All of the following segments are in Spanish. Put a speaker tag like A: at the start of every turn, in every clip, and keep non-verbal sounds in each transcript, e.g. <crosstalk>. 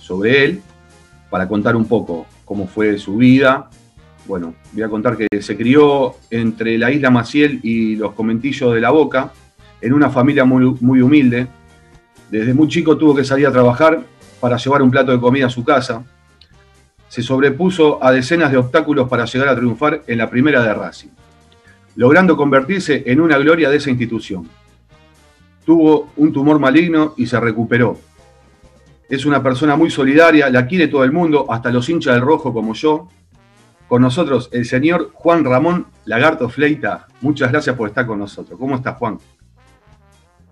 A: sobre él para contar un poco cómo fue su vida. Bueno, voy a contar que se crió entre la isla Maciel y los comentillos de la Boca, en una familia muy, humilde. Desde muy chico tuvo que salir a trabajar para llevar un plato de comida a su casa. Se sobrepuso a decenas de obstáculos para llegar a triunfar en la primera de Racing, logrando convertirse en una gloria de esa institución. Tuvo un tumor maligno y se recuperó. Es una persona muy solidaria, la quiere todo el mundo, hasta los hinchas del rojo como yo. Con nosotros el señor Juan Ramón Lagarto Fleita. Muchas gracias por estar con nosotros. ¿Cómo estás, Juan?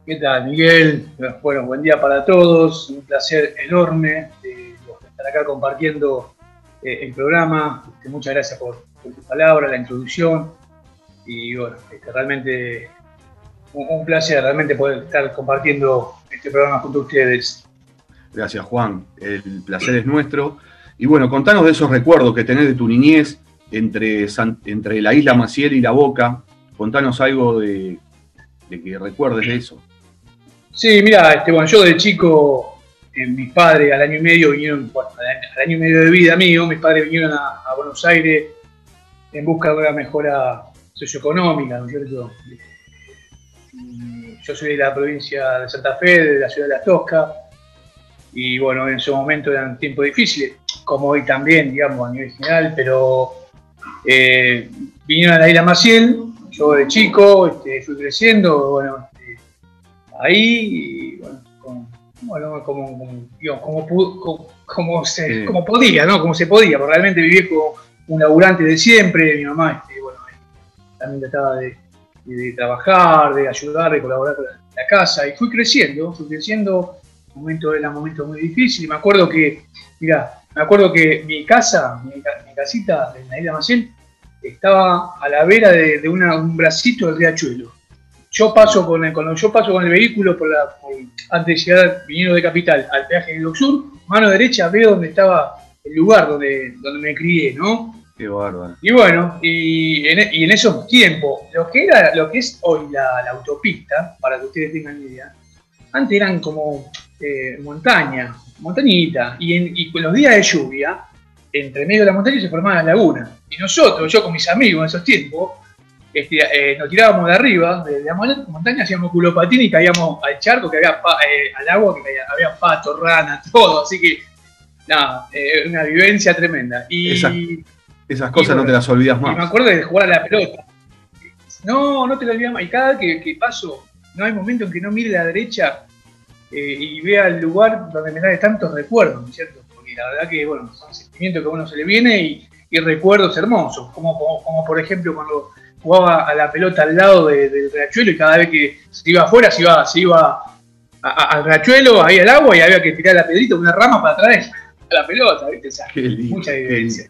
B: ¿Qué tal, Miguel? Bueno, buen día para todos. Un placer enorme eh, estar acá compartiendo eh, el programa. Este, muchas gracias por, tu palabra, la introducción. Y bueno, este, realmente un, placer realmente poder estar compartiendo este programa junto a ustedes.
A: Gracias, Juan. El placer es nuestro. Y bueno, contanos de esos recuerdos que tenés de tu niñez entre, entre la isla Maciel y la Boca. Contanos algo de, de que recuerdes de eso.
B: Sí, mira, este, bueno, yo de chico, eh, mis padres al año y medio vinieron, bueno, al año y medio de vida mío, mis padres vinieron a, Buenos Aires en busca de una mejora socioeconómica, ¿no es cierto? Yo soy de la provincia de Santa Fe, de la ciudad de La Tosca, y bueno, en su momento eran tiempos difíciles, como hoy también, digamos, a nivel general, pero eh, vinieron a la isla Maciel, yo de chico, este, fui creciendo, bueno, ahí, bueno, como, como, como, se, como podía, ¿no? Como se podía, porque realmente viví como un laburante de siempre, mi mamá, este, bueno, también trataba de, trabajar, de ayudar, de colaborar con la, casa, y fui creciendo, fui creciendo, momento era un momento muy difícil, me acuerdo que, mira, me acuerdo que mi casa, mi, casita en la isla Maciel, estaba a la vera de, un bracito del riachuelo yo paso con el, cuando yo paso con el vehículo por la, antes de llegar viniendo de capital al peaje de Sur, mano derecha veo donde estaba el lugar donde, donde me crié, ¿no?
A: Qué bárbaro.
B: Y bueno, y en, y en esos tiempos, lo que era, lo que es hoy la, autopista, para que ustedes tengan idea, antes eran como eh, montaña, montañita, y, en, y con los días de lluvia, entre medio de la montaña se formaban las lagunas. Y nosotros, yo con mis amigos en esos tiempos, este, eh, nos tirábamos de arriba, de, la montaña, hacíamos culopatín y caíamos al charco, que había eh, al agua, que había, patos, ranas, <laughs> todo. Así que, nada, una vivencia tremenda.
A: Y, esas cosas no te las olvidas más.
B: Y me acuerdo de jugar a la pelota. No, no te las olvidas más. Y cada vez que, paso, no hay momento en que no mire a la derecha y vea el lugar donde me da tantos recuerdos, ¿no es cierto? Porque la verdad que, bueno, son sentimientos que a uno se le viene y, recuerdos hermosos, como, como por ejemplo cuando jugaba a la pelota al lado del riachuelo y cada vez que se iba afuera se iba, se iba al riachuelo, ahí al agua y había que tirar la pedrita, una rama para traer a la pelota, ¿viste? mucha evidencia.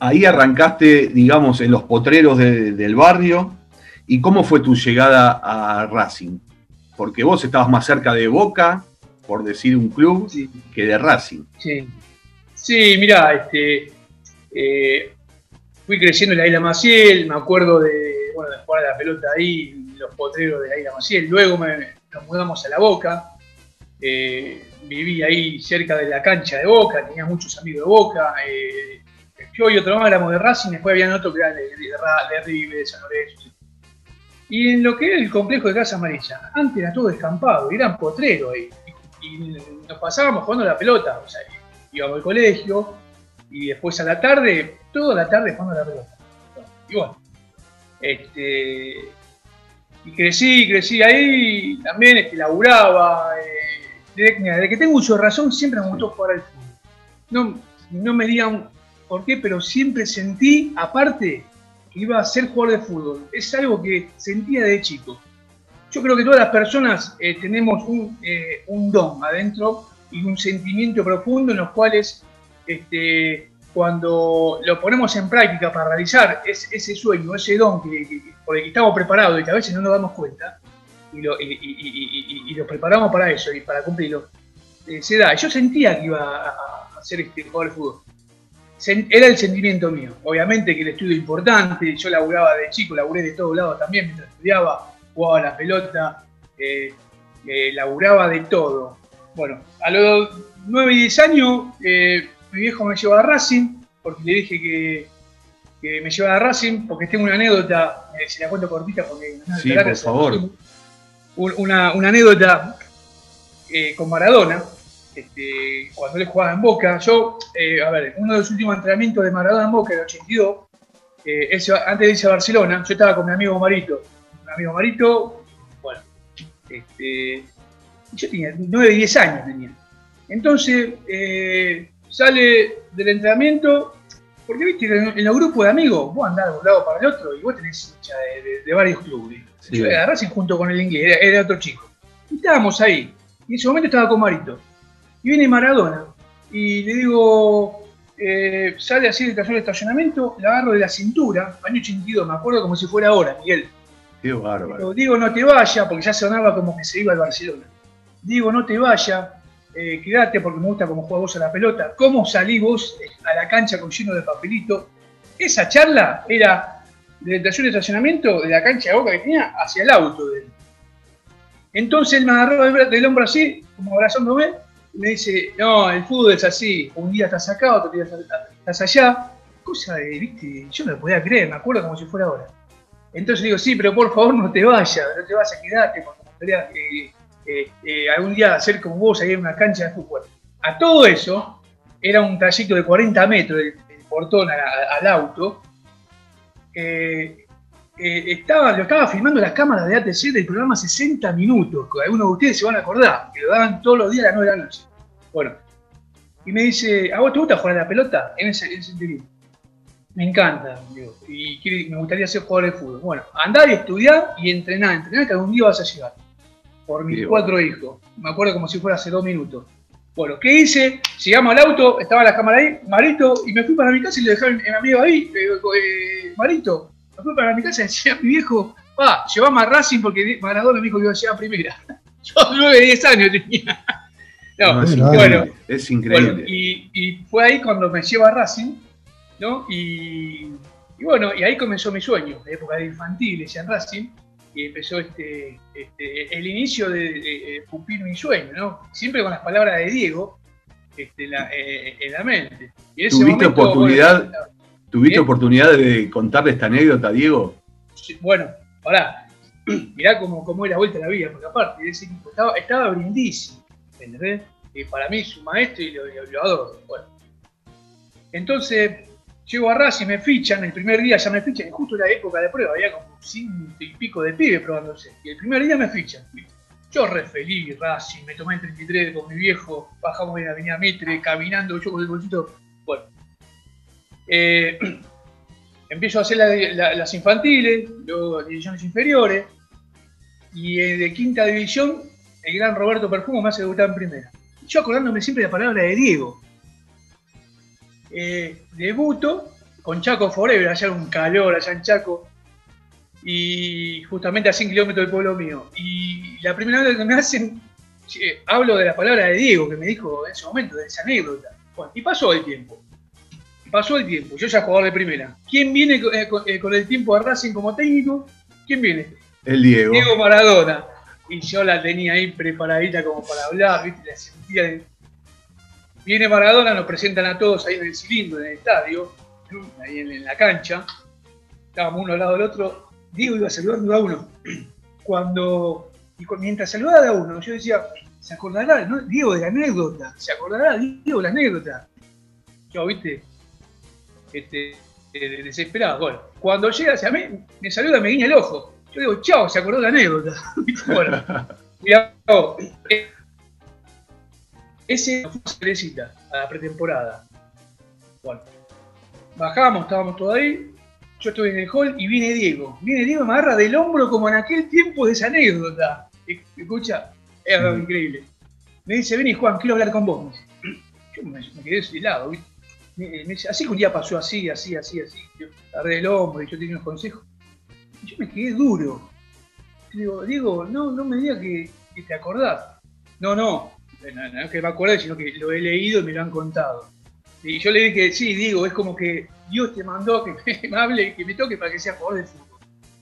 A: Ahí arrancaste, digamos, en los potreros del barrio. ¿Y cómo fue tu llegada a Racing? Porque vos estabas más cerca de Boca, por decir un club, que de Racing.
B: Sí, sí mira, este, eh, fui creciendo en la isla Maciel, me acuerdo de, bueno, de jugar a la pelota ahí, los potreros de la isla Maciel. Luego nos mudamos a La Boca, eh, viví ahí cerca de la cancha de Boca, tenía muchos amigos de Boca. Eh, yo y otro más éramos de Racing, después había otro que era de, de, de River, de San Lorenzo. Y en lo que era el complejo de Casa Amarilla, antes era todo descampado, eran potreros ahí. Y, nos pasábamos jugando la pelota, o sea, íbamos al colegio, y después a la tarde, toda la tarde jugando la pelota. Y bueno, este, y crecí, crecí ahí, también este, laburaba. Eh, desde, que tengo uso de razón siempre me gustó jugar al fútbol. No, no me digan por qué, pero siempre sentí, aparte, que iba a ser jugador de fútbol. Es algo que sentía de chico. Yo creo que todas las personas eh, tenemos un, eh, un don adentro y un sentimiento profundo en los cuales este, cuando lo ponemos en práctica para realizar ese, sueño, ese don que, por el que estamos preparados y que a veces no nos damos cuenta, y lo, y, preparamos para eso y para cumplirlo, eh, se da. Yo sentía que iba a, ser este jugador de fútbol. Era el sentimiento mío. Obviamente que el estudio es importante, yo laburaba de chico, laburé de todos lados también mientras estudiaba, jugaba la pelota, eh, eh, laburaba de todo. Bueno, a los 9 y 10 años, eh, mi viejo me llevó a Racing, porque le dije que, me llevaba a Racing, porque tengo una anécdota, eh, si la cuento cortita, porque
A: sí, por favor.
B: Una, anécdota con Maradona, este, cuando él jugaba en Boca. Yo, a ver, uno de los últimos entrenamientos de Maradona en Boca, el 82, antes de irse a Barcelona, yo estaba con mi amigo Marito. Mi amigo Marito, bueno, este, yo tenía 9, 10 años tenía. Entonces, eh, sale del entrenamiento, porque viste en, los grupos de amigos vos andás de un lado para el otro y vos tenés hincha de, varios clubes. Yo era Racing junto con el inglés, era, otro chico. Y estábamos ahí. Y en ese momento estaba con Marito. Y viene Maradona. Y le digo, eh, sale así del taller de estacionamiento, la agarro de la cintura, año 82, me acuerdo como si fuera ahora, Miguel.
A: Qué bárbaro.
B: Digo, no te vayas, porque ya sonaba como que se iba al Barcelona. Digo, no te vayas, eh, quédate porque me gusta cómo juega vos a la pelota, cómo salís vos a la cancha con lleno de papelito. Esa charla era del taller de estacionamiento de la cancha de boca que tenía hacia el auto de él. Entonces él me agarró del hombro así, como abrazándome, me dice, no, el fútbol es así, un día estás acá, otro día estás allá. Cosa de, viste, yo no lo podía creer, me acuerdo como si fuera ahora. Entonces digo, sí, pero por favor no te vayas, no te vayas, quedate, porque me gustaría algún día hacer como vos ahí en una cancha de fútbol. A todo eso, era un trayecto de 40 metros del, portón al auto. Eh, estaba, lo estaba filmando las cámaras de ATC del programa 60 Minutos, que algunos de ustedes se van a acordar, que lo daban todos los días a las 9 de la noche. Bueno, y me dice, ¿a vos te gusta jugar a la pelota? En ese, en ese Me encanta, y me gustaría ser jugador de fútbol. Bueno, andar y estudiar y entrenar, entrenar que algún día vas a llegar por mis cuatro hijos. Me acuerdo como si fuera hace dos minutos. Bueno, ¿qué hice? Llegamos al auto, estaba la cámara ahí, Marito, y me fui para mi casa y le dejé a mi amigo ahí, eh, eh, Marito, me fui para mi casa y decía a mi viejo, va, llevamos a Racing porque Maradona me dijo que iba a llegar primera. <laughs> Yo nueve, diez años tenía.
A: No, es, bueno, es increíble.
B: y, fue ahí cuando me lleva a Racing, ¿no? Y, y, bueno, y ahí comenzó mi sueño, la época de infantiles en Racing y empezó este, este, el inicio de, cumplir mi sueño, ¿no? Siempre con las palabras de Diego este, eh, en la mente.
A: ¿Tuviste, oportunidad, ¿tuviste oportunidad de contarle esta anécdota, Diego?
B: bueno, ahora, <clears throat> mirá cómo, cómo es la vuelta a la vida, porque aparte de ese equipo estaba, estaba Brindisi, ¿entendés? Y para mí es su maestro y lo, lo adoro. Bueno. Entonces, Llego a Racing, me fichan, el primer día ya me fichan, y justo era época de prueba, había como cinco y pico de pibes probándose. Y el primer día me fichan. Yo re feliz, Racing, me tomé el 33 con mi viejo, bajamos en la avenida Mitre, caminando, yo con el bolsito. Bueno. Eh, <clears throat> empiezo a hacer las infantiles, luego las divisiones inferiores, y eh, de quinta división, el gran Roberto Perfumo me hace debutar en primera. Yo acordándome siempre de la palabra de Diego, eh, debuto con Chaco Forever, allá un calor, allá en Chaco, y justamente a 100 kilómetros del pueblo mío. Y la primera vez que me hacen, hablo de la palabra de Diego, que me dijo en ese momento, de esa anécdota. y pasó el tiempo. Pasó el tiempo, yo ya jugador de primera. ¿Quién viene eh, eh, con, el tiempo de Racing como técnico? ¿Quién viene?
A: El Diego.
B: Diego Maradona. Y yo la tenía ahí preparadita como para hablar, ¿viste? La sentía Viene Maradona, nos presentan a todos ahí en el cilindro, en el estadio, ahí en, la cancha. Estábamos uno al lado del otro. Diego iba saludando a uno. <clears throat> Cuando, y mientras saludaba a uno, yo decía, ¿se acordará, no? Diego, de la anécdota? ¿Se acordará, Diego, de la anécdota? Yo, viste, este, eh, desesperado. Bueno, cuando llega hacia mí, me saluda, me guiña el ojo. Yo digo, chao, se acordó de la anécdota. <laughs> bueno, mira, ese fue cerecita a la pretemporada. Bueno, bajamos, estábamos todos ahí. Yo estuve en el hall y viene Diego. Viene Diego y me agarra del hombro como en aquel tiempo de esa anécdota. Escucha, es algo mm. increíble. Me dice, vení Juan, quiero hablar con vos. Yo me, quedé helado, ¿viste? Así que un día pasó así, así, así, así. Yo agarré del hombro y yo tenía unos consejos. yo me quedé duro. digo, Diego, no, no me digas que, que te acordás. No, no, no, es que me acuerde, sino que lo he leído y me lo han contado. Y yo le dije, sí, digo, es como que Dios te mandó que <laughs> me hable y que me toque para que sea jugador de fútbol.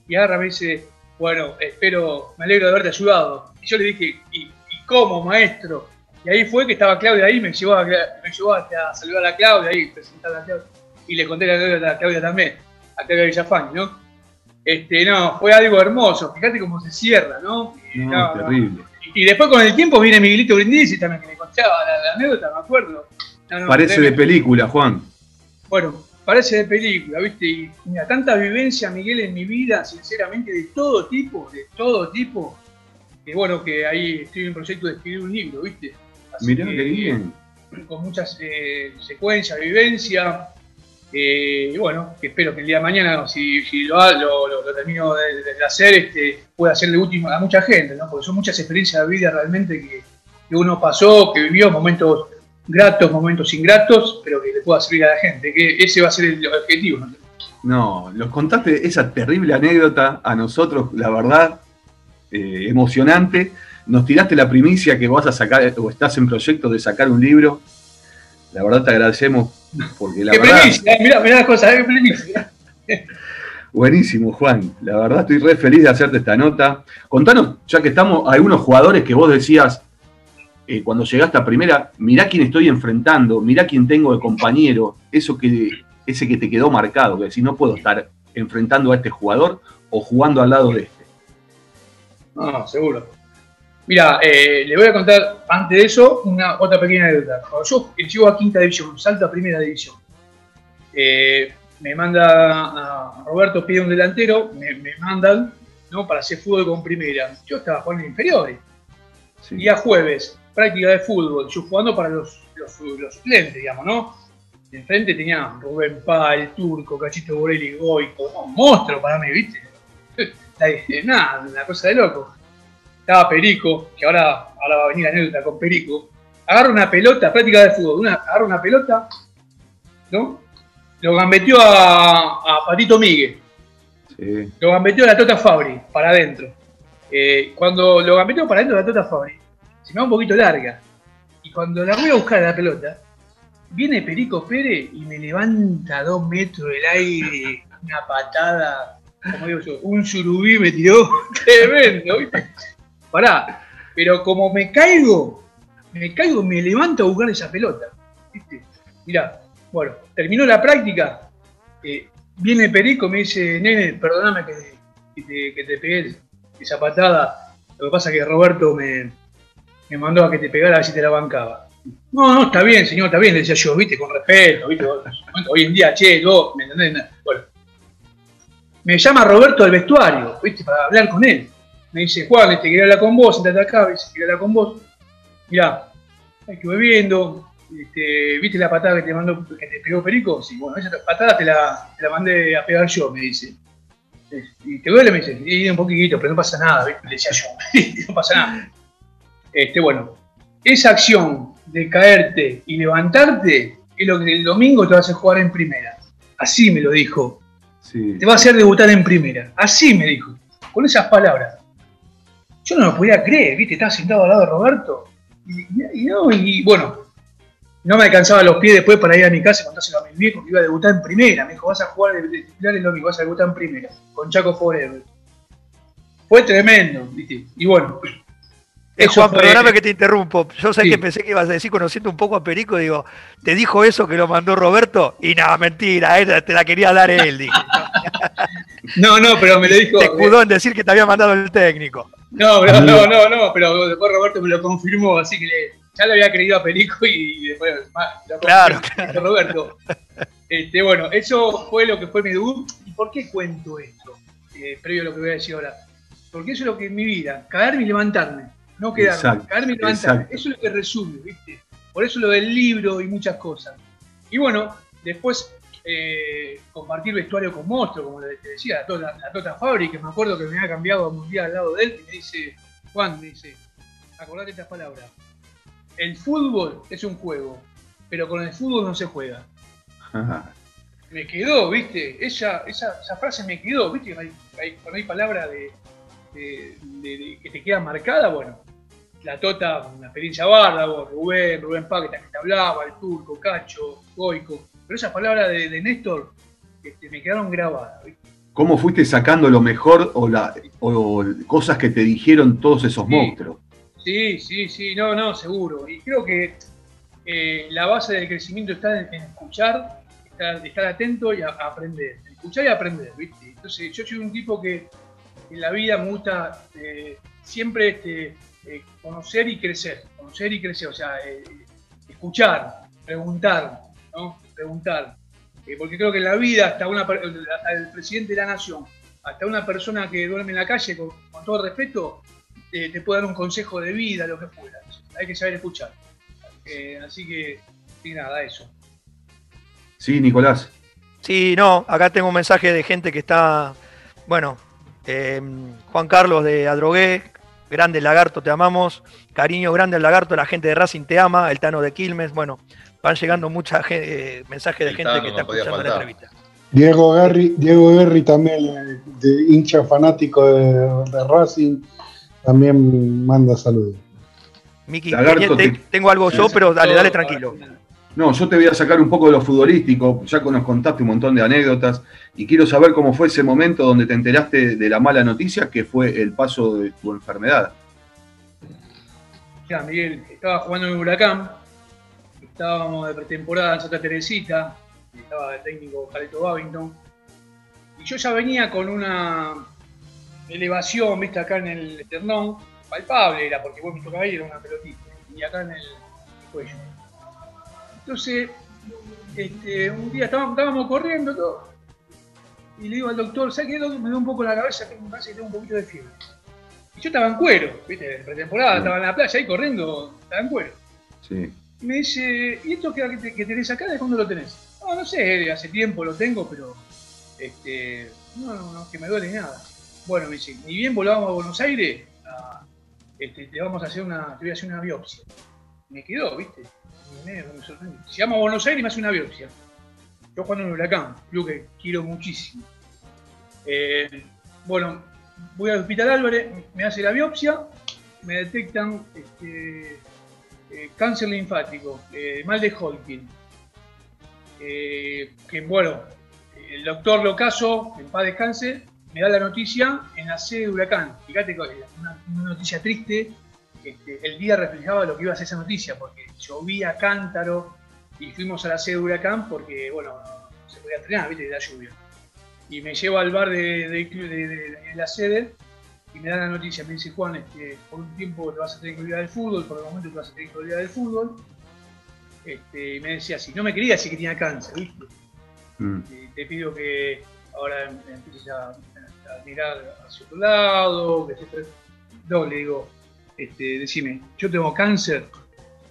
B: Y agarra me dice, bueno, espero, me alegro de haberte ayudado. Y yo le dije, ¿y, cómo, maestro? Y ahí fue que estaba Claudia ahí, me llevó, a, me llevó a saludar a Claudia ahí, presentar a Claudia. Y le conté a Claudia, también, a Claudia Villafán, ¿no? Este, no, fue algo hermoso. Fíjate cómo se cierra, ¿no?
A: No, terrible.
B: Y, después con el tiempo viene Miguelito Brindisi también, que me contaba la, anécdota, me acuerdo.
A: parece de película, Juan.
B: Bueno, parece de película, ¿viste? Y mira, tanta vivencia, Miguel, en mi vida, sinceramente, de todo tipo, de todo tipo, que bueno, que ahí estoy en proyecto de escribir un libro, ¿viste?
A: Mirá qué bien.
B: Con muchas eh, secuencias, vivencia, eh, y bueno, espero que el día de mañana, si, lo, termino de, hacer, este, pueda serle útil a mucha gente, ¿no? Porque son muchas experiencias de vida realmente que, uno pasó, que vivió, momentos gratos, momentos ingratos, pero que le pueda servir a la gente, que ese va a ser el objetivo.
A: ¿no? No, los contaste esa terrible anécdota a nosotros, la verdad, eh, emocionante. Nos tiraste la primicia que vas a sacar, o estás en proyecto de sacar un libro. La verdad te agradecemos porque la
B: qué
A: verdad...
B: Primicia, eh, mirá, mirá las cosas, qué primicia.
A: Buenísimo, Juan. La verdad estoy re feliz de hacerte esta nota. Contanos, ya que estamos, algunos jugadores que vos decías eh, cuando llegaste a primera, mirá quién estoy enfrentando, mirá quién tengo de compañero, eso que, ese que te quedó marcado, que decís, no puedo estar enfrentando a este jugador o jugando al lado de este.
B: No, seguro. Mira, eh, le voy a contar antes de eso una otra pequeña anécdota. Cuando yo llego a quinta división, salto a primera división, eh, me manda a Roberto, pide un delantero, me, mandan ¿no? para hacer fútbol con primera. Yo estaba jugando en inferiores. Día jueves, práctica de fútbol, yo jugando para los, los, los suplentes, digamos, ¿no? Enfrente tenía Rubén Pal, Turco, Cachito Borelli, Goico, un monstruo para mí, ¿viste? <laughs> Nada, una cosa de loco estaba Perico, que ahora, ahora va a venir la anécdota con Perico, agarra una pelota, práctica de fútbol, una, agarra una pelota, ¿no? Lo gambeteó a, a Patito Miguel. Sí. Lo gambeteó a la Tota Fabri, para adentro. Eh, cuando lo gambeteó para adentro la Tota Fabri, se me va un poquito larga. Y cuando la voy a buscar a la pelota, viene Perico Pérez y me levanta a dos metros del aire, una patada, como digo yo, un surubí me tiró <laughs> tremendo, ¿viste? Pará, pero como me caigo, me caigo, me levanto a buscar esa pelota. ¿viste? Mirá, bueno, terminó la práctica, eh, viene Perico, me dice, nene, perdóname que, te, pegué esa patada, lo que pasa es que Roberto me, mandó a que te pegara a si te la bancaba. No, no, está bien, señor, está bien, le decía yo, viste, con respeto, hoy en día, che, vos, ¿me entendés? Bueno, me llama Roberto al vestuario, viste, para hablar con él me dice, Juan, te este, quería hablar con vos, sentate acá, dice, quería hablar con vos. Mirá, estuve viendo, este, ¿viste la patada que te mandó, que te pegó Perico? Sí, bueno, esa patada te la, te la mandé a pegar yo, me dice. ¿Y te duele? Me dice, y un poquitito, pero no pasa nada, ¿viste? le decía yo, <laughs> no pasa nada. Este, bueno, esa acción de caerte y levantarte es lo que el domingo te va a hacer jugar en primera. Así me lo dijo. Te va a hacer debutar en primera. Así me dijo. Con esas palabras. Yo no lo podía creer, ¿viste? Estaba sentado al lado de Roberto. Y, no, y bueno, no me alcanzaba los pies después para ir a mi casa y contárselo a mi viejo que iba a debutar en primera. Me dijo, vas a jugar de titular en lo mismo, vas a debutar en primera, con Chaco Forever. Fue tremendo, ¿viste? Y bueno.
C: Eh, Juan, perdóname que te interrumpo. Yo sé que pensé que ibas a decir, conociendo un poco a Perico, digo, ¿te dijo eso que lo mandó Roberto? Y nada, mentira, te la quería dar él, dije. <laughs>
B: No, no, pero me lo dijo.
C: Te escudó en decir que te había mandado el técnico.
B: No, no, no, no, no, pero después Roberto me lo confirmó, así que ya le había creído a Perico y después
C: lo claro, claro.
B: Roberto. Este, bueno, eso fue lo que fue mi debut. ¿Y por qué cuento esto? Eh, previo a lo que voy a decir ahora. Porque eso es lo que es mi vida, caerme y levantarme, no quedarme, caerme y levantarme. Eso es lo que resume, ¿viste? Por eso lo del libro y muchas cosas. Y bueno, después eh, compartir vestuario con monstruo, como te decía, la, la, Tota Fabri, que me acuerdo que me había cambiado un día al lado de él y me dice, Juan, me dice, acordate estas palabras, el fútbol es un juego, pero con el fútbol no se juega. me quedó, viste, esa, esa, frase me quedó, viste, hay, cuando hay palabras de, que te queda marcada, bueno, la Tota, una experiencia barda, Rubén, Rubén Pá, que te hablaba, el Turco, Cacho, Goico, pero esas palabras de, Néstor este, me quedaron grabadas.
A: ¿Cómo fuiste sacando lo mejor o, la, cosas que te dijeron todos esos monstruos?
B: Sí, sí, sí, no, no, seguro. Y creo que eh, la base del crecimiento está en, escuchar, estar, atento y aprender. Escuchar y aprender, ¿viste? Entonces, yo soy un tipo que en la vida me gusta eh, siempre este, eh, conocer y crecer, conocer y crecer, o sea, escuchar, preguntar, ¿no? Preguntar. porque creo que la vida, hasta, una, el presidente de la nación, hasta una persona que duerme en la calle, con, todo respeto, te puede dar un consejo de vida, lo que fuera. Hay que saber escuchar. así que, sí, nada, eso.
A: Sí, Nicolás.
C: Sí, no, acá tengo un mensaje de gente que está, bueno, eh, Juan Carlos de Adrogué, grande Lagarto, te amamos, cariño grande al Lagarto, la gente de Racing te ama, el Tano de Quilmes, bueno, van llegando muchos eh, mensajes de gente que está escuchando la entrevista.
D: Diego Guerri, Diego Guerri también, de hincha fanático de, Racing, también manda saludos.
C: Miki, tengo algo yo, pero dale, dale tranquilo.
A: No, yo te voy a sacar un poco de lo futbolístico, ya que nos contaste un montón de anécdotas y quiero saber cómo fue ese momento donde te enteraste de la mala noticia que fue el paso de tu enfermedad.
B: Ya, Miguel, estaba jugando en el Huracán, estábamos de pretemporada en Santa Teresita, estaba el técnico Jaleto Babington. Y yo ya venía con una elevación, viste, acá en el esternón, palpable era, porque vos me tocaba ahí, era una pelotita, y acá en el cuello. Entonces, este, un día estábamos, corriendo todo, y le digo al doctor, ¿sabes qué? Me da un poco la cabeza, que me parece que tengo un poquito de fiebre. Y yo estaba en cuero, ¿viste? En pretemporada, estaba en la playa ahí corriendo, estaba en cuero. Sí. Me dice, ¿y esto que, que tenés acá, de cuándo lo tenés? No, no sé, hace tiempo lo tengo, pero este, no, no, no, que me duele nada. Bueno, me dice, ni bien volvamos a Buenos Aires, este, te vamos a hacer una, te voy a hacer una biopsia. Me quedó, ¿viste? Me, Se llama Buenos Aires y me hace una biopsia. Yo cuando en huracán, yo que quiero muchísimo. Eh, bueno, voy al hospital Álvarez, me hace la biopsia, me detectan este, eh, cáncer linfático, eh, mal de Hodgkin. Eh, que bueno, el doctor Locaso, en paz descanse, me da la noticia en la sede de Huracán. Fíjate que una, una noticia triste, este, el día reflejaba lo que iba a ser esa noticia, porque llovía cántaro y fuimos a la sede de Huracán porque, bueno, no se podía entrenar, viste, de la lluvia. Y me llevo al bar de, la sede y me da la noticia, me dice Juan, este, por un tiempo te vas a tener que olvidar del fútbol, por el momento te vas a tener que olvidar del fútbol este, y me decía así, no me quería decir que tenía cáncer, ¿viste? Mm. te pido que ahora em, empieces a, mirar hacia otro lado, que No, le digo, este, decime, ¿yo tengo cáncer?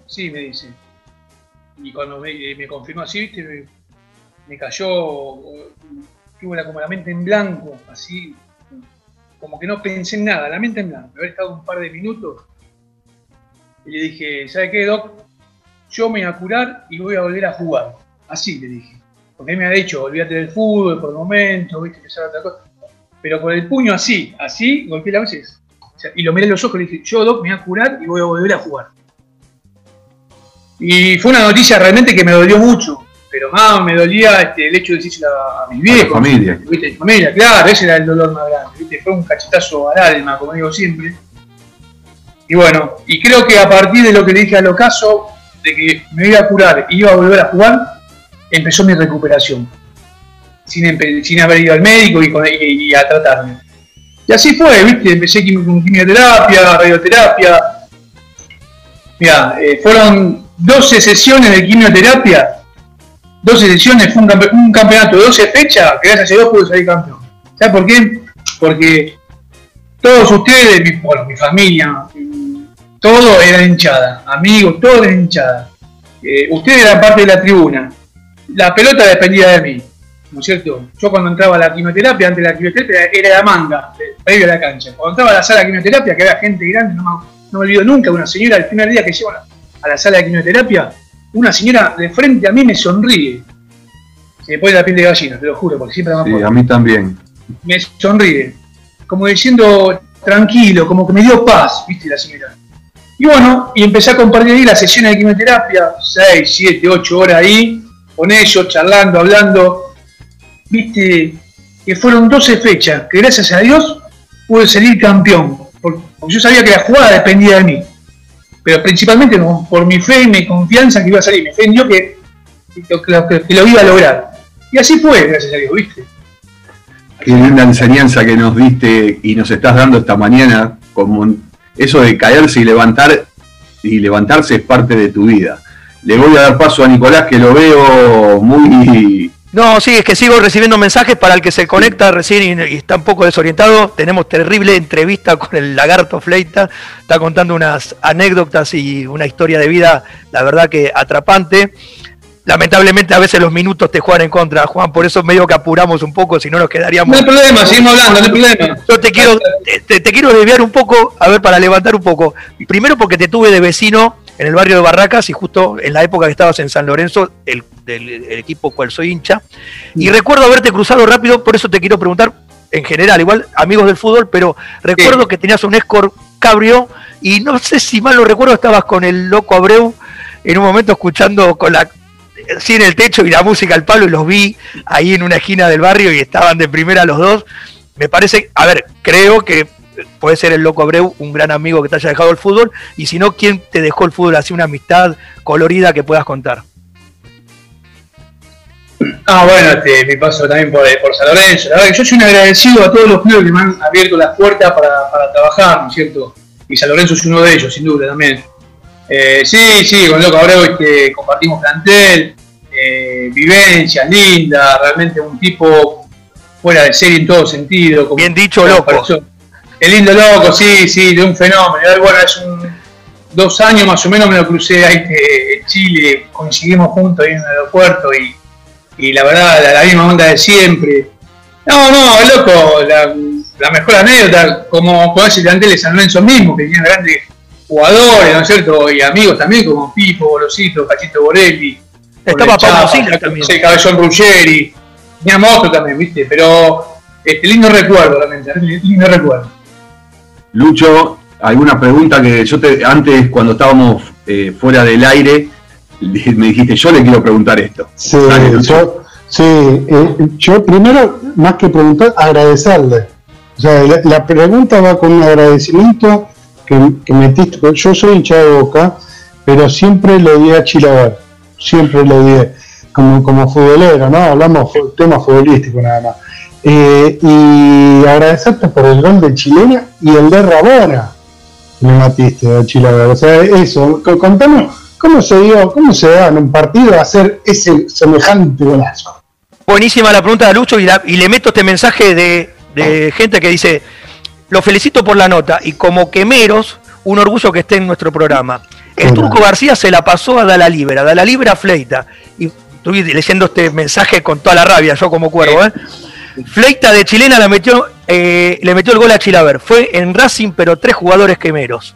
B: Sí, me dice. Y cuando me, eh, me confirmó así, ¿viste? Me, cayó, tuve como la mente en blanco, así, como que no pensé en nada, la mente en blanco. Me había estado un par de minutos y le dije, ¿sabe qué, Doc? yo me voy a curar y voy a volver a jugar. Así le dije. Porque él me ha dicho, olvídate del fútbol por el momento, viste, que otra cosa. Pero con el puño así, así, golpeé la veces. y lo miré en los ojos y le dije, yo, Doc, me voy a curar y voy a volver a jugar. Y fue una noticia realmente que me dolió mucho. Pero más me dolía este, el hecho de decirle a, mis viejos.
A: A familia.
B: ¿viste? familia, claro, ese era el dolor más grande. ¿viste? Fue un cachetazo al alma, como digo siempre. Y bueno, y creo que a partir de lo que le dije al ocaso, de que me iba a curar y iba a volver a jugar, empezó mi recuperación. Sin, sin haber ido al médico y, a tratarme. Y así fue, ¿viste? Empecé con quimioterapia, radioterapia. Mira, eh, fueron 12 sesiones de quimioterapia. 12 sesiones, fue un, campeonato de 12 fechas, que gracias a Dios pude salir campeón. ¿Sabes por qué? Porque todos ustedes, bueno, mi familia, todo era hinchada, amigos, todo era hinchada. Eh, usted era parte de la tribuna. La pelota dependía de mí, ¿no es cierto? Yo cuando entraba a la quimioterapia, antes de la quimioterapia, era la manga, previo a la cancha. Cuando entraba a la sala de quimioterapia, que había gente grande, no me, no olvido nunca, una señora, el primer día que llego a la sala de quimioterapia, una señora de frente a mí me sonríe. Se me pone la piel de gallina, te lo juro, porque siempre me
A: acuerdo. Sí, a mí también.
B: Me sonríe, como diciendo tranquilo, como que me dio paz, viste la señora. Y bueno, y empecé a compartir ahí las sesiones de quimioterapia, 6, 7, 8 horas ahí, con ellos, charlando, hablando. Viste, que fueron 12 fechas, que gracias a Dios pude salir campeón, porque yo sabía que la jugada dependía de mí. Pero principalmente por mi fe y mi confianza que iba a salir, mi fe en Dios que, lo iba a lograr. Y así fue, gracias a Dios, ¿viste?
A: Qué linda enseñanza que nos diste y nos estás dando esta mañana, como eso de caerse y levantar y levantarse es parte de tu vida. Le voy a dar paso a Nicolás que lo veo muy
C: no, sí, es que sigo recibiendo mensajes para el que se conecta recién y, está un poco desorientado. Tenemos terrible entrevista con el lagarto Fleita. Está contando unas anécdotas y una historia de vida, la verdad que atrapante. Lamentablemente a veces los minutos te juegan en contra, Juan, por eso medio que apuramos un poco, si no nos quedaríamos...
B: No hay problema, seguimos hablando, no hay problema.
C: Yo te quiero, te, te quiero desviar un poco, a ver, para levantar un poco. Primero porque te tuve de vecino en el barrio de Barracas y justo en la época que estabas en San Lorenzo, el, del equipo cual soy hincha. Y recuerdo haberte cruzado rápido, por eso te quiero preguntar, en general, igual amigos del fútbol, pero recuerdo que tenías un Escort Cabrio y no sé si mal lo recuerdo, estabas con el loco Abreu en un momento escuchando con la sí en el techo y la música al palo y los vi ahí en una esquina del barrio y estaban de primera los dos. Me parece, a ver, creo que puede ser el Loco Abreu, un gran amigo que te haya dejado el fútbol, y si no, ¿quién te dejó el fútbol así, una amistad colorida que puedas contar?
B: Ah, bueno, este, mi paso también por, por, San Lorenzo. La verdad que yo soy un agradecido a todos los clubes que me han abierto las puertas para, para trabajar, ¿no es cierto? Y San Lorenzo es uno de ellos, sin duda, también. Eh, sí, sí, con Loco Abreu este, compartimos plantel, eh, vivencias lindas, realmente un tipo fuera de serie en todo sentido.
C: Bien dicho, Loco.
B: El lindo loco, sí, sí, de un fenómeno. Bueno, es un, dos años más o menos me lo crucé ahí en Chile, coincidimos juntos ahí en el aeropuerto y, y la verdad, la, misma onda de siempre. No, no, loco, la, mejor anécdota, como con ese plantel de San Lorenzo mismo, que tiene grandes jugadores, ¿no es cierto? Y amigos también, como Pipo, Bolosito, Cachito Borelli.
C: Estaba Pablo Silva también.
B: Sí, Cabezón Ruggeri, teníamos otro también, ¿viste? Pero este lindo recuerdo, realmente, lindo recuerdo.
A: Lucho, alguna pregunta que yo te, antes cuando estábamos eh, fuera del aire, <laughs> me dijiste, yo le quiero preguntar esto.
D: Sí, yo, sí eh, yo primero, más que preguntar, agradecerle. O sea, la, pregunta va con un agradecimiento que, metiste. Yo soy hincha de boca, pero siempre lo di a Chilaver, siempre lo di como, como futbolero, ¿no? Hablamos tema futbolístico nada más. Eh, y agradecerte por el gol de Chilena y el de Rabona me matiste de Chilena. O sea, eso, contame cómo se dio, cómo se da en un partido hacer ese semejante golazo.
C: Buenísima la pregunta de Lucho y, le meto este mensaje de, gente que dice, lo felicito por la nota y como quemeros, un orgullo que esté en nuestro programa. El Turco García se la pasó a Dala Libera, Dala Libera Fleita. Y estoy leyendo este mensaje con toda la rabia, yo como cuervo, ¿eh? Fleita de chilena la metió, eh, le metió el gol a Chilaver. Fue en Racing, pero tres jugadores quemeros.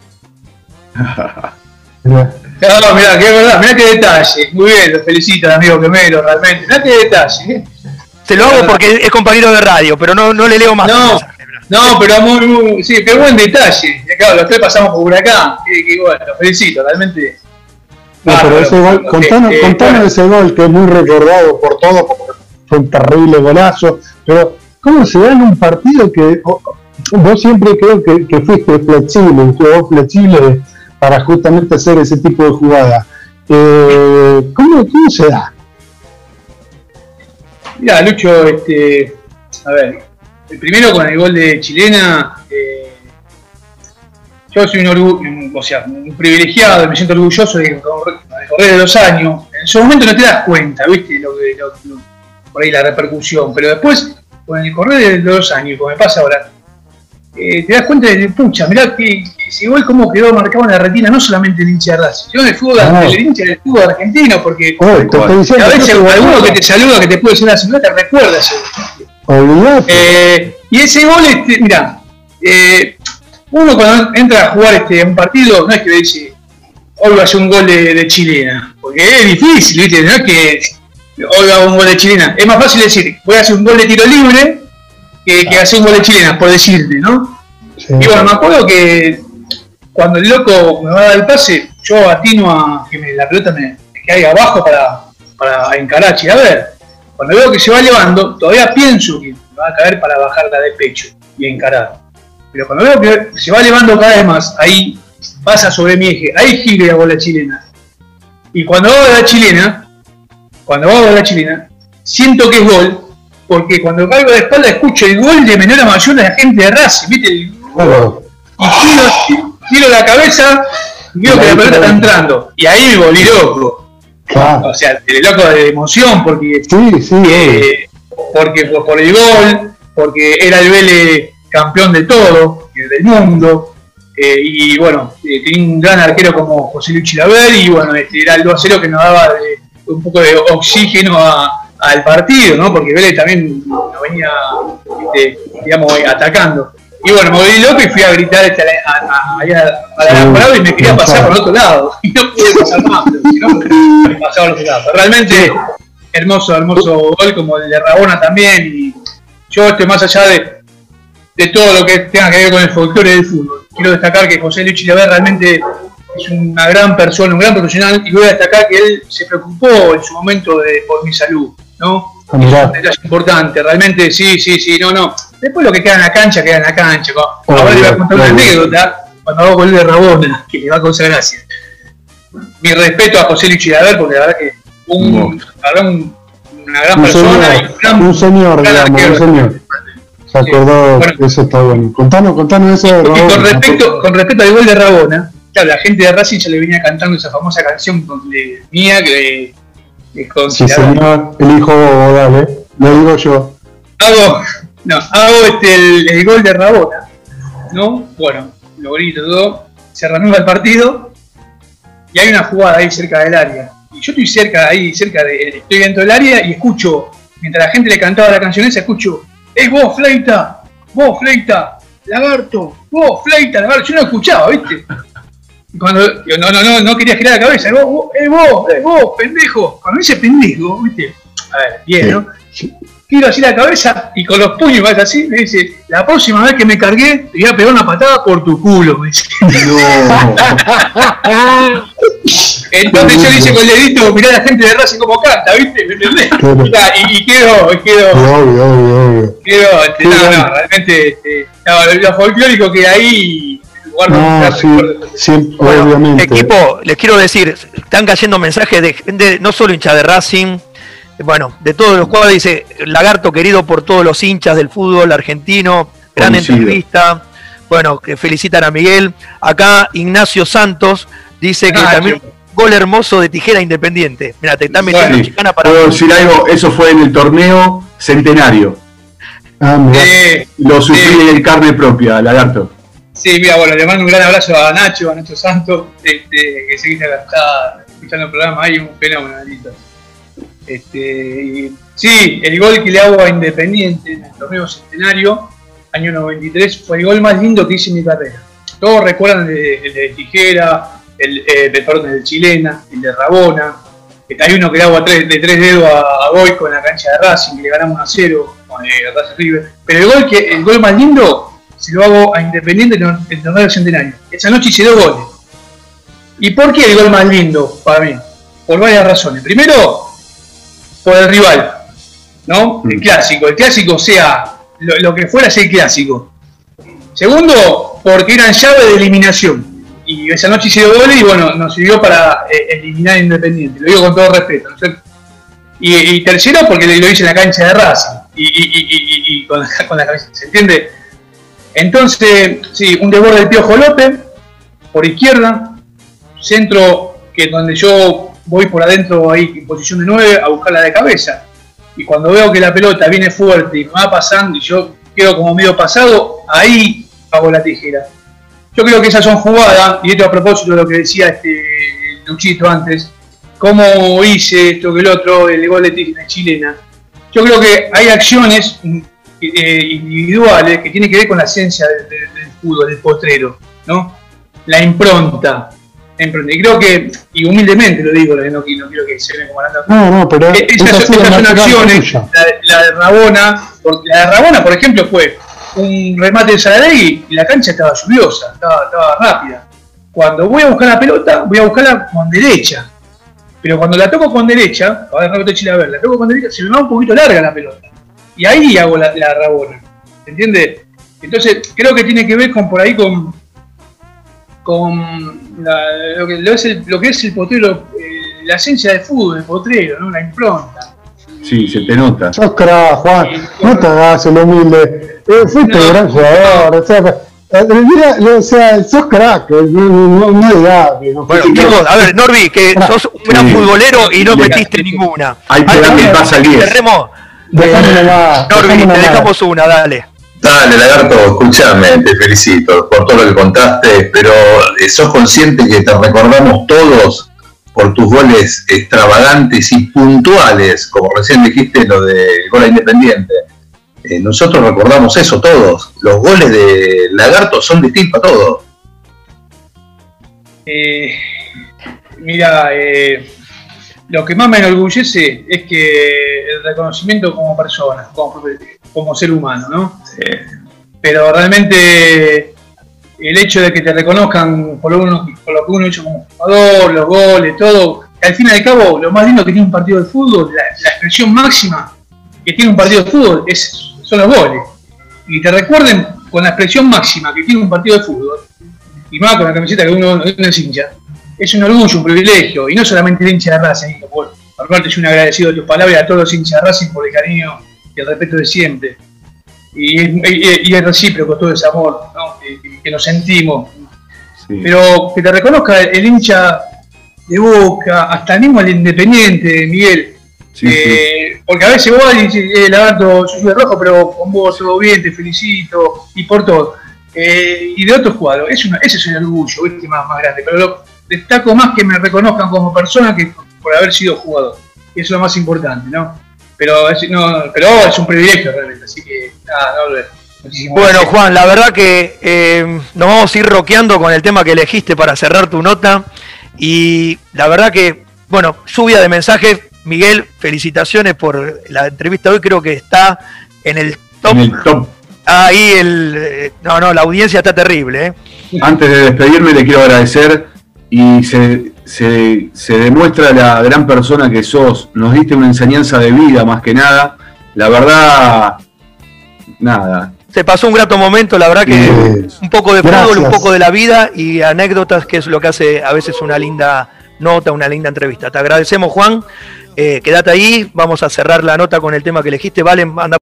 C: <laughs>
B: No, mirá, qué verdad, mirá qué detalle. Muy bien, lo felicito amigo Quemero, realmente. Mirá qué detalle. ¿eh?
C: Se lo hago porque es compañero de radio, pero no, no le leo más.
B: No, no pero muy, muy, sí, qué buen detalle. Claro, los tres pasamos por acá. Qué, qué bueno, lo felicito, realmente.
D: No, pero ese gol, contanos, contanos ese gol que es muy recordado por todos, porque fue un terrible golazo pero, ¿cómo se da en un partido que vos siempre creo que, fuiste flexible, un jugador flexible para justamente hacer ese tipo de jugada? Eh, ¿cómo, se da?
B: Mira, Lucho, este, a ver, el primero con el gol de Chilena, eh, yo soy un, o sea, un privilegiado, me siento orgulloso de, correr de los años. En ese momento no te das cuenta, ¿viste? Por ahí la repercusión, pero después con el correr de los años, como me pasa ahora, eh, te das cuenta de, pucha, mirá que ese gol cómo quedó marcado en la retina, no solamente el hincha de Racing, sino el fútbol, el hincha del fútbol argentino, porque a veces alguno que te saluda, que te puede decir una señora, te recuerda ese gol. Eh, y ese gol, este, mira, eh, uno cuando entra a jugar este, un partido, no es que dice, hoy va a ser un gol de, chilena, porque es difícil, ¿viste? No es que hoy un gol de chilena. Es más fácil decir, voy a hacer un gol de tiro libre que, hacer un gol de chilena, por decirte, ¿no? Y bueno, me acuerdo que cuando el loco me va a dar el pase, yo atino a que la pelota me, caiga abajo para, para encarar a ver, Cuando veo que se va elevando, todavía pienso que me va a caer para bajarla de pecho y encarar. Pero cuando veo que se va elevando cada vez más, ahí pasa sobre mi eje, ahí giro la chilena. Y cuando hago la chilena, cuando hago la chilena, siento que es gol, porque cuando caigo de espalda escucho el gol de menor a mayor de la gente de Racing, ¿viste? El gol. Y giro la cabeza y veo que la pelota está entrando. Y ahí me volví loco. O sea, loco de emoción, porque,
D: sí, sí,
B: eh, porque por, el gol, porque era el Vélez campeón de todo, del mundo. Eh, y bueno, eh, tenía un gran arquero como José Luis Chilaver y bueno, este, era el 2 a 0 que nos daba un poco de oxígeno al partido, ¿no? Porque Vélez también nos venía, este, digamos, atacando. Y bueno, me volví loco y fui a gritar este, a, a, a, la y me quería pasar por otro lado. <laughs> Y no pude pasar más, pero si no, me pasaba por otro lado. realmente, hermoso, hermoso gol, como el de Rabona también. Y yo, este, más allá de, de todo lo que tenga que ver con el folclore del fútbol, quiero destacar que José Luis Chilaver realmente es una gran persona, un gran profesional, y voy a destacar que él se preocupó en su momento de, por mi salud, ¿no? Ah, es importante, realmente sí, sí, sí, no, no. Después lo que queda en la cancha, queda en la cancha. Ahora le voy a contar una anécdota cuando hago con de Rabona, que le va a causar gracia. Mi respeto a José Luis Chilaver, porque la verdad que un, un, una gran persona
D: y un, gran, un señor, digamos, un señor. Se acordó, sí. eso está bueno. Contanos, contanos eso de
B: Rabona. Y con respecto, con respecto al gol de Rabona, claro, la gente de Racing ya le venía cantando esa famosa canción de, mía que,
D: con Sí, señor, el hijo dale, lo digo yo.
B: Hago, no, hago este, el, el, gol de Rabona, ¿no? Bueno, lo bonito todo, se reanuda el partido y hay una jugada ahí cerca del área. Y yo estoy cerca, ahí cerca de, estoy dentro del área y escucho, mientras la gente le cantaba la canción esa, escucho, es vos, Fleita, vos, Fleita, lagarto, vos, Fleita, lagarto. Yo no escuchaba, ¿viste? Cuando yo no, no, no, no quería girar la cabeza, es vos, es vos, vos, pendejo. Cuando dice pendejo, ¿viste? A ver, bien, ¿no? giro así la cabeza y con los puños vas así, me dice, la próxima vez que me cargué, te voy a pegar una patada por tu culo, me dice. No. <laughs> Entonces yo le hice con el dedito, mirá a la gente de Racing como canta, ¿viste? ¿Me entendés? y, y quedo, quedo, obvio, obvio, obvio. quedo, este, no, no, realmente, este, no, lo folclórico que hay
D: no, sí, sí, bueno, obviamente.
C: Equipo, les quiero decir, están cayendo mensajes de gente, no solo hincha de Racing, bueno, de todos los cuadros dice Lagarto querido por todos los hinchas del fútbol argentino, gran entrevista. Bueno, que felicitan a Miguel. Acá Ignacio Santos dice que ah, también gol hermoso de tijera independiente. Mira, te están metiendo
A: chicana para. Puedo decir algo, eso fue en el torneo centenario. Ah, Lo sufrí en carne propia, Lagarto.
B: Sí, mira, bueno, le mando un gran abrazo a Nacho, a Nacho Santos, este, que se está escuchando el programa ahí, un fenómeno, este, sí, el gol que le hago a Independiente en el torneo centenario, año 93, fue el gol más lindo que hice en mi carrera. Todos recuerdan el de, Tijera, el, eh, el, de Chilena, el de Rabona. Hay uno que le hago de tres dedos a, a Boico en la cancha de Racing, que le ganamos a cero con el eh, Racing River. Pero el gol, que, el gol más lindo se lo hago a Independiente en el torneo centenario. Esa noche hice dos goles. ¿Y por qué el gol más lindo para mí? Por varias razones. Primero, por el rival, ¿no? El mm. clásico, el clásico sea lo, que fuera sea el clásico. Segundo, porque eran llave de eliminación. Y esa noche hice goles y bueno, nos sirvió para eh, eliminar Independiente. Lo digo con todo respeto. ¿no? Y, tercero, porque lo hice en la cancha de raza y, con, la cabeza, ¿se entiende? Entonces, sí, un desborde del Piojo López, por izquierda, centro que donde yo voy por adentro ahí en posición de 9 a buscarla de cabeza. Y cuando veo que la pelota viene fuerte y me va pasando y yo quedo como medio pasado, ahí hago la tijera. Yo creo que esas son jugadas, y esto a propósito de lo que decía este Luchito antes, cómo hice esto que el otro, el gol de tijera chilena. Yo creo que hay acciones eh, individuales que tienen que ver con la esencia del, del fútbol, del potrero, ¿no? La impronta, y creo que, y humildemente lo digo, no, no quiero que se me como
D: No, no, pero.
B: Eh, esas, son acciones. La, de Rabona, la de Rabona, por ejemplo, fue un remate de Saralegui y la cancha estaba lluviosa, estaba, estaba rápida. Cuando voy a buscar la pelota, voy a buscarla con derecha. Pero cuando la toco con derecha, a ver, no Chile a ver, la toco con derecha, se me va un poquito larga la pelota. Y ahí hago la, la Rabona. ¿Se entiende? Entonces, creo que tiene que ver con por ahí con con lo, que, es el, lo, que, es el, potrero, eh, la esencia de fútbol, el potrero, ¿no? la impronta.
A: Sí, se te nota.
D: Sos crack, Juan, no te hagas el humilde. Eh, fuiste no, gran jugador, o sea, eh, mira, o sea, sos crack, no, no, no.
C: No, bueno, a ver, Norby, que sos un gran sí. futbolero y no metiste ninguna.
A: Hay que darle pasa al 10.
C: Dejame más. Norby, te dejamos una, dale.
E: Dale, Lagarto, escúchame, te felicito por todo lo que contaste, pero sos consciente que te recordamos todos por tus goles extravagantes y puntuales, como recién dijiste lo de gol independiente. Eh, nosotros recordamos eso todos. Los goles de Lagarto son distintos a todos.
B: Eh, mira, eh, lo que más me enorgullece es que el reconocimiento como persona, como, como ser humano, ¿no? Sí. Pero realmente el hecho de que te reconozcan por lo, uno, por lo que uno ha hecho como jugador, los goles, todo, al fin y al cabo, lo más lindo que tiene un partido de fútbol, la, la expresión máxima que tiene un partido de fútbol es, son los goles. Y te recuerden con la expresión máxima que tiene un partido de fútbol, y más con la camiseta que uno, uno es hincha, es un orgullo, un privilegio, y no solamente el hincha de Racing, por, por parte soy un agradecido de tus palabras a todos los hinchas de Racing por el cariño y el respeto de siempre. Y, y, y es recíproco todo ese amor ¿no? que, que, nos sentimos. Sí. Pero que te reconozca el hincha de Boca, hasta mismo el Independiente, Miguel. Sí, eh, sí. Porque a veces vos dices, eh, Lagarto, yo soy de rojo, pero con vos todo bien, te felicito, y por todo. Eh, y de otros jugadores, es una, ese es el orgullo, ¿viste? Más, más grande. Pero lo, destaco más que me reconozcan como persona que por haber sido jugador. Y eso es lo más importante, ¿no? Pero es, no, pero es un privilegio realmente, así que nada, no,
C: bueno, gracias. Juan, la verdad que eh, nos vamos a ir roqueando con el tema que elegiste para cerrar tu nota. Y la verdad que, bueno, lluvia de mensajes. Miguel, felicitaciones por la entrevista hoy. Creo que está en el top.
A: En el top.
C: Ahí el. No, no, la audiencia está terrible. ¿eh?
A: Antes de despedirme, le quiero agradecer y se, se, se, demuestra la gran persona que sos. Nos diste una enseñanza de vida más que nada. La verdad, nada.
C: Se pasó un grato momento, la verdad que eh, un poco de fútbol, un poco de la vida y anécdotas, que es lo que hace a veces una linda nota, una linda entrevista. Te agradecemos, Juan. Eh, quédate ahí, vamos a cerrar la nota con el tema que elegiste. Vale, anda